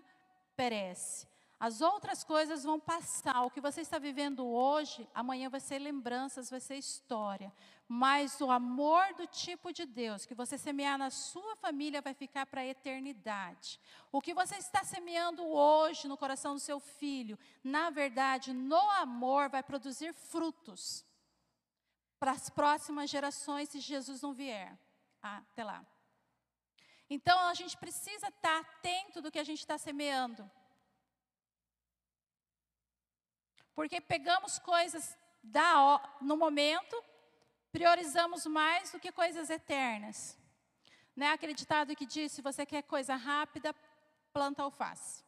perece. As outras coisas vão passar. O que você está vivendo hoje, amanhã vai ser lembranças, vai ser história. Mas o amor do tipo de Deus que você semear na sua família vai ficar para a eternidade. O que você está semeando hoje no coração do seu filho, na verdade, no amor, vai produzir frutos. para as próximas gerações se Jesus não vier até lá. Então a gente precisa estar atento do que a gente está semeando. Porque pegamos coisas da, no momento, priorizamos mais do que coisas eternas. Né? Aquele ditado que diz: se você quer coisa rápida, planta alface.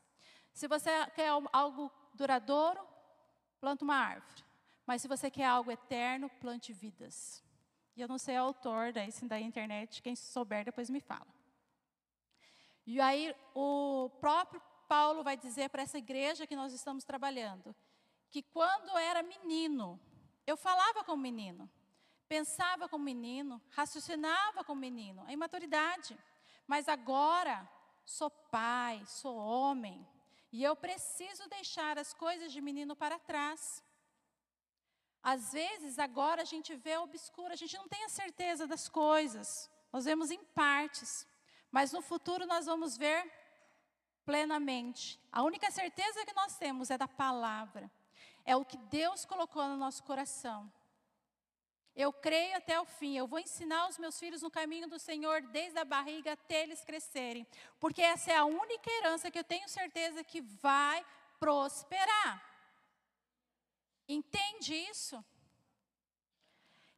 Se você quer algo duradouro, planta uma árvore. Mas se você quer algo eterno, plante vidas. E eu não sei o autor da internet, quem souber depois me fala. E aí o próprio Paulo vai dizer para essa igreja que nós estamos trabalhando, que quando era menino, eu falava como menino, pensava como menino, raciocinava como menino, a imaturidade. Mas agora sou pai, sou homem, e eu preciso deixar as coisas de menino para trás. Às vezes, agora a gente vê obscuro, a gente não tem a certeza das coisas, nós vemos em partes, mas no futuro nós vamos ver plenamente. A única certeza que nós temos é da palavra, é o que Deus colocou no nosso coração. Eu creio até o fim. Eu vou ensinar os meus filhos no caminho do Senhor desde a barriga até eles crescerem. Porque essa é a única herança que eu tenho certeza que vai prosperar. Entende isso?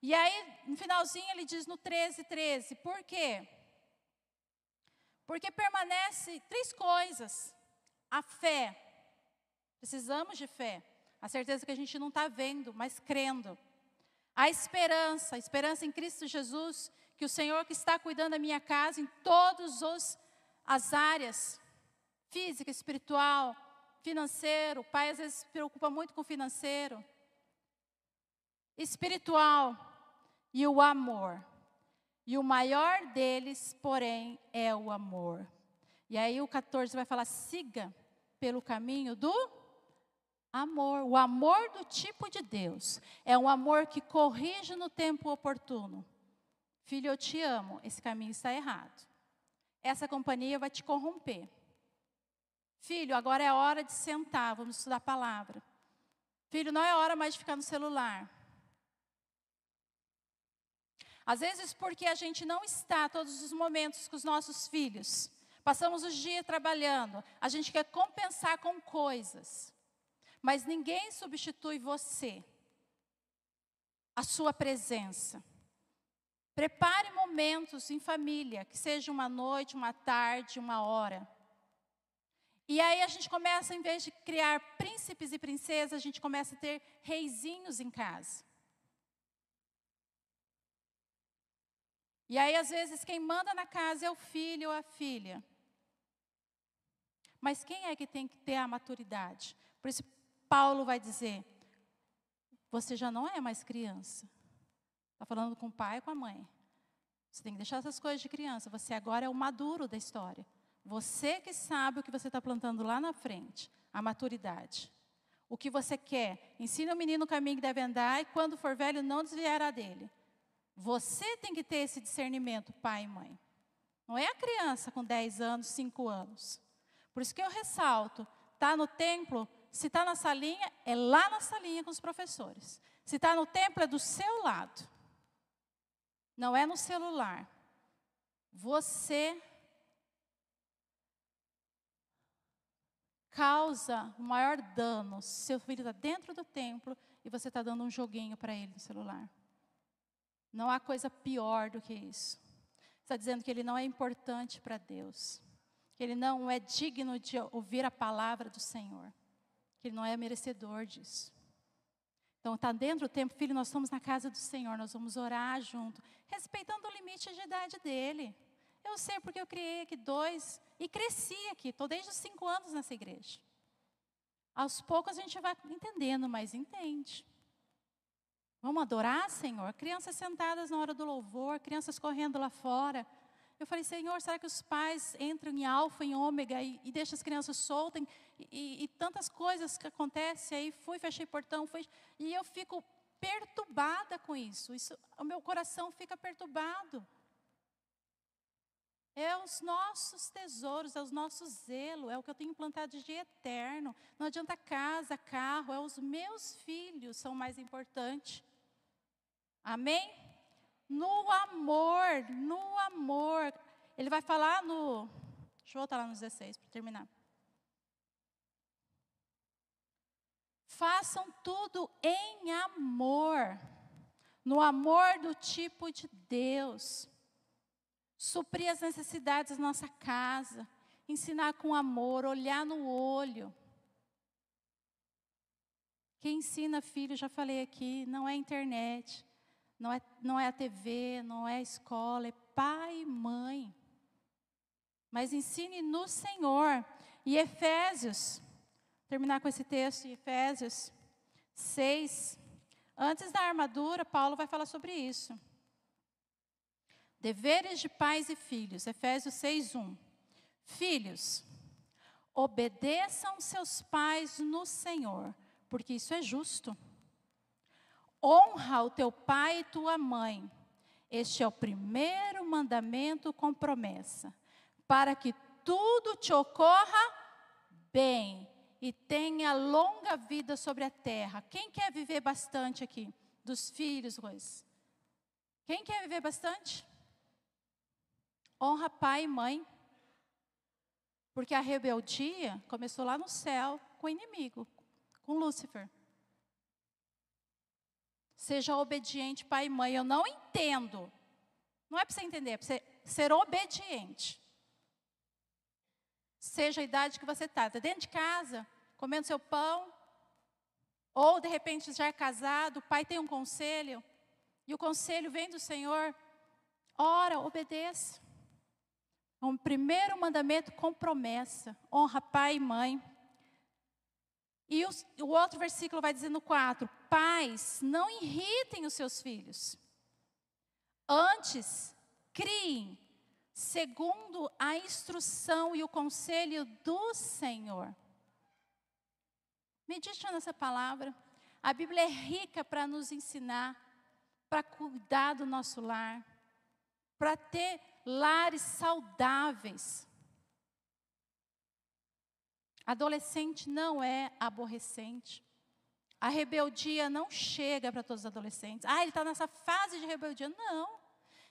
E aí, no finalzinho, ele diz no 13, 13. Por quê? Porque permanece três coisas: a fé. Precisamos de fé. A certeza que a gente não está vendo, mas crendo. A esperança, a esperança em Cristo Jesus, que o Senhor que está cuidando da minha casa em todas as áreas, física, espiritual, financeiro. O pai às vezes se preocupa muito com o financeiro. Espiritual e o amor. E o maior deles, porém, é o amor. E aí o 14 vai falar: siga pelo caminho do amor, o amor do tipo de Deus. É um amor que corrige no tempo oportuno. Filho, eu te amo, esse caminho está errado. Essa companhia vai te corromper. Filho, agora é hora de sentar, vamos estudar a palavra. Filho, não é hora mais de ficar no celular. Às vezes, porque a gente não está todos os momentos com os nossos filhos, passamos os dias trabalhando, a gente quer compensar com coisas. Mas ninguém substitui você, a sua presença. Prepare momentos em família, que seja uma noite, uma tarde, uma hora. E aí a gente começa, em vez de criar príncipes e princesas, a gente começa a ter reizinhos em casa. E aí, às vezes, quem manda na casa é o filho ou a filha. Mas quem é que tem que ter a maturidade? Por isso, Paulo vai dizer: você já não é mais criança. Está falando com o pai e com a mãe. Você tem que deixar essas coisas de criança. Você agora é o maduro da história. Você que sabe o que você está plantando lá na frente. A maturidade. O que você quer. Ensina o menino o caminho que deve andar e quando for velho não desviará dele. Você tem que ter esse discernimento, pai e mãe. Não é a criança com 10 anos, 5 anos. Por isso que eu ressalto, está no templo, se está na salinha, é lá na salinha com os professores. Se está no templo, é do seu lado. Não é no celular. Você causa o maior dano. Seu filho está dentro do templo e você está dando um joguinho para ele no celular. Não há coisa pior do que isso. Está dizendo que ele não é importante para Deus. Que ele não é digno de ouvir a palavra do Senhor que ele não é merecedor disso. Então, está dentro do tempo, filho, nós estamos na casa do Senhor, nós vamos orar junto, respeitando o limite de idade dele. Eu sei porque eu criei aqui dois e cresci aqui, estou desde os cinco anos nessa igreja. Aos poucos a gente vai entendendo, mas entende. Vamos adorar, Senhor? Crianças sentadas na hora do louvor, crianças correndo lá fora. Eu falei, Senhor, será que os pais entram em alfa, em ômega e, e deixam as crianças soltas? E, e, e, tantas coisas que acontecem. Aí fui, fechei portão, fui, e eu fico perturbada com isso. isso. O meu coração fica perturbado. É os nossos tesouros, é o nosso zelo, é o que eu tenho plantado de eterno. Não adianta casa, carro, é os meus filhos são mais importantes. Amém? No amor, no amor. Ele vai falar no. Deixa eu voltar lá no 16 para terminar. Façam tudo em amor, no amor do tipo de Deus. Suprir as necessidades da nossa casa, ensinar com amor, olhar no olho. Quem ensina filho, já falei aqui, não é internet, não é, não é a TV, não é a escola, é pai e mãe. Mas ensine no Senhor. E Efésios, terminar com esse texto, Efésios 6. Antes da armadura, Paulo vai falar sobre isso. Deveres de pais e filhos, Efésios 6, 1. Filhos, obedeçam seus pais no Senhor, porque isso é justo. Honra o teu pai e tua mãe. Este é o primeiro mandamento com promessa, para que tudo te ocorra bem e tenha longa vida sobre a terra. Quem quer viver bastante aqui? Dos filhos, Rose. Quem quer viver bastante? Honra pai e mãe. Porque a rebeldia começou lá no céu com o inimigo, com Lúcifer. Seja obediente, pai e mãe. Eu não entendo. Não é para você entender, é para você ser obediente. Seja a idade que você está. Está dentro de casa, comendo seu pão. Ou, de repente, já é casado, o pai tem um conselho. E o conselho vem do Senhor. Ora, obedeça. Um primeiro mandamento com promessa: honra pai e mãe. E o, o outro versículo vai dizendo no 4: Pais, não irritem os seus filhos. Antes, criem segundo a instrução e o conselho do Senhor. Medite nessa palavra. A Bíblia é rica para nos ensinar, para cuidar do nosso lar, para ter lares saudáveis. Adolescente não é aborrecente. A rebeldia não chega para todos os adolescentes. Ah, ele está nessa fase de rebeldia. Não.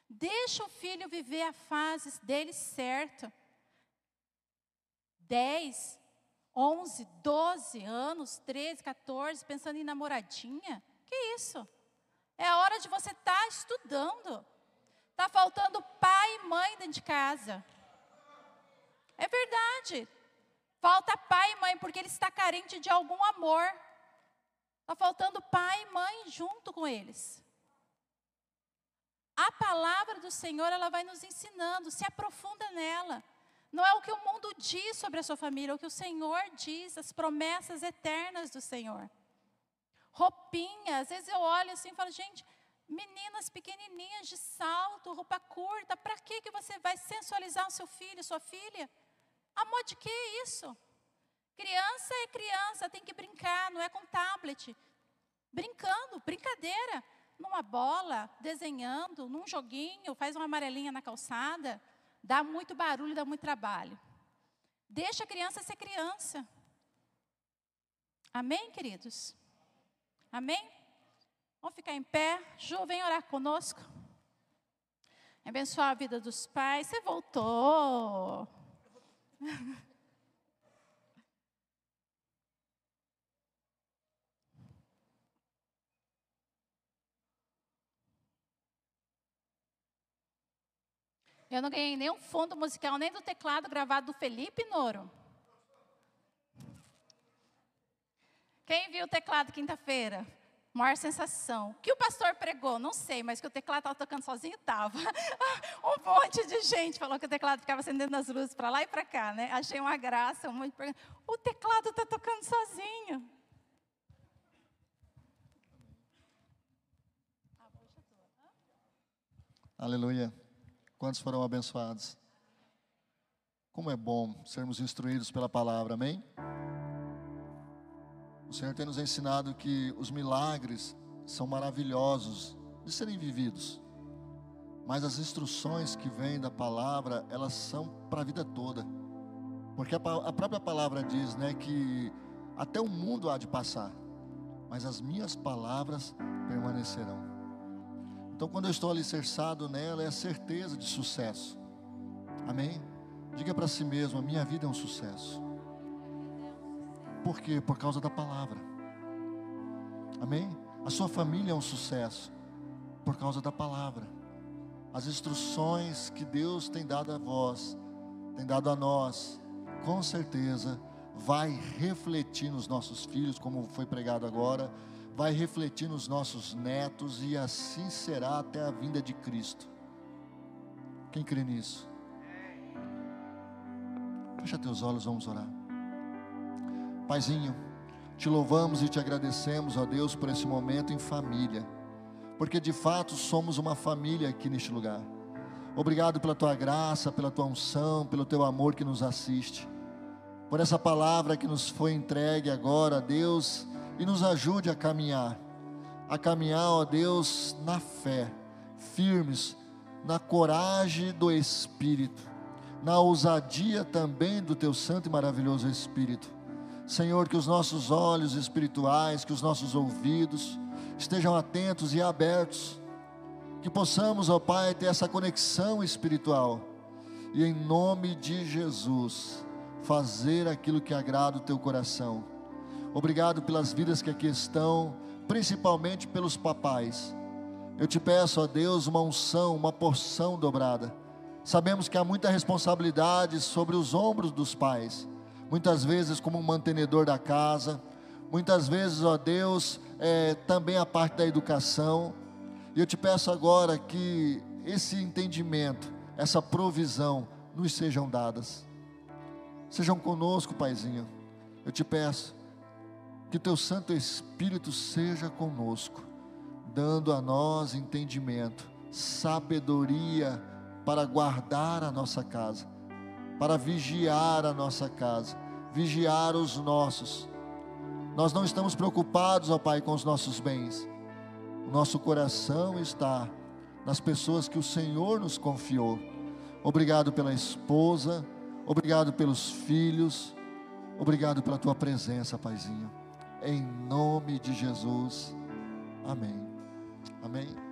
Deixa o filho viver a fase dele certa. 10, 11, 12 anos, 13, 14, pensando em namoradinha. Que isso? É hora de você estar tá estudando. Está faltando pai e mãe dentro de casa. É verdade. Falta pai e mãe porque ele está carente de algum amor. Está faltando pai e mãe junto com eles. A palavra do Senhor, ela vai nos ensinando, se aprofunda nela. Não é o que o mundo diz sobre a sua família, é o que o Senhor diz, as promessas eternas do Senhor. Roupinha, às vezes eu olho assim e falo, gente, Meninas pequenininhas de salto, roupa curta, para que que você vai sensualizar o seu filho, sua filha? Amor de que isso? Criança é criança, tem que brincar, não é com tablet. Brincando, brincadeira, numa bola, desenhando, num joguinho, faz uma amarelinha na calçada, dá muito barulho, dá muito trabalho. Deixa a criança ser criança. Amém, queridos? Amém? Vamos ficar em pé. Ju, vem orar conosco. Abençoar a vida dos pais. Você voltou. Eu não ganhei nenhum fundo musical, nem do teclado gravado do Felipe Noro. Quem viu o teclado quinta-feira? Maior sensação. Que o pastor pregou, não sei, mas que o teclado estava tocando sozinho, estava. [laughs] um monte de gente falou que o teclado ficava acendendo as luzes para lá e para cá, né? Achei uma graça. De... O teclado está tocando sozinho. Aleluia. Quantos foram abençoados? Como é bom sermos instruídos pela palavra, amém? O Senhor tem nos ensinado que os milagres são maravilhosos de serem vividos, mas as instruções que vêm da palavra, elas são para a vida toda, porque a, a própria palavra diz, né, que até o mundo há de passar, mas as minhas palavras permanecerão. Então, quando eu estou alicerçado nela, é a certeza de sucesso. Amém? Diga para si mesmo: a minha vida é um sucesso. Por quê? Por causa da palavra. Amém? A sua família é um sucesso por causa da palavra. As instruções que Deus tem dado a vós, tem dado a nós, com certeza vai refletir nos nossos filhos, como foi pregado agora, vai refletir nos nossos netos e assim será até a vinda de Cristo. Quem crê nisso? Fecha teus olhos, vamos orar. Paizinho, te louvamos e te agradecemos, ó Deus, por esse momento em família, porque de fato somos uma família aqui neste lugar. Obrigado pela tua graça, pela tua unção, pelo teu amor que nos assiste, por essa palavra que nos foi entregue agora, Deus, e nos ajude a caminhar, a caminhar, ó Deus, na fé, firmes, na coragem do Espírito, na ousadia também do teu santo e maravilhoso Espírito Senhor, que os nossos olhos espirituais, que os nossos ouvidos estejam atentos e abertos, que possamos, ó Pai, ter essa conexão espiritual e em nome de Jesus fazer aquilo que agrada o teu coração. Obrigado pelas vidas que aqui estão, principalmente pelos papais. Eu te peço, ó Deus, uma unção, uma porção dobrada. Sabemos que há muita responsabilidade sobre os ombros dos pais muitas vezes como um mantenedor da casa, muitas vezes, ó Deus, é, também a parte da educação. E eu te peço agora que esse entendimento, essa provisão nos sejam dadas. Sejam conosco, Paizinho. Eu te peço que teu Santo Espírito seja conosco, dando a nós entendimento, sabedoria para guardar a nossa casa para vigiar a nossa casa, vigiar os nossos. Nós não estamos preocupados, ó Pai, com os nossos bens. O nosso coração está nas pessoas que o Senhor nos confiou. Obrigado pela esposa, obrigado pelos filhos, obrigado pela tua presença, Paizinho. Em nome de Jesus. Amém. Amém.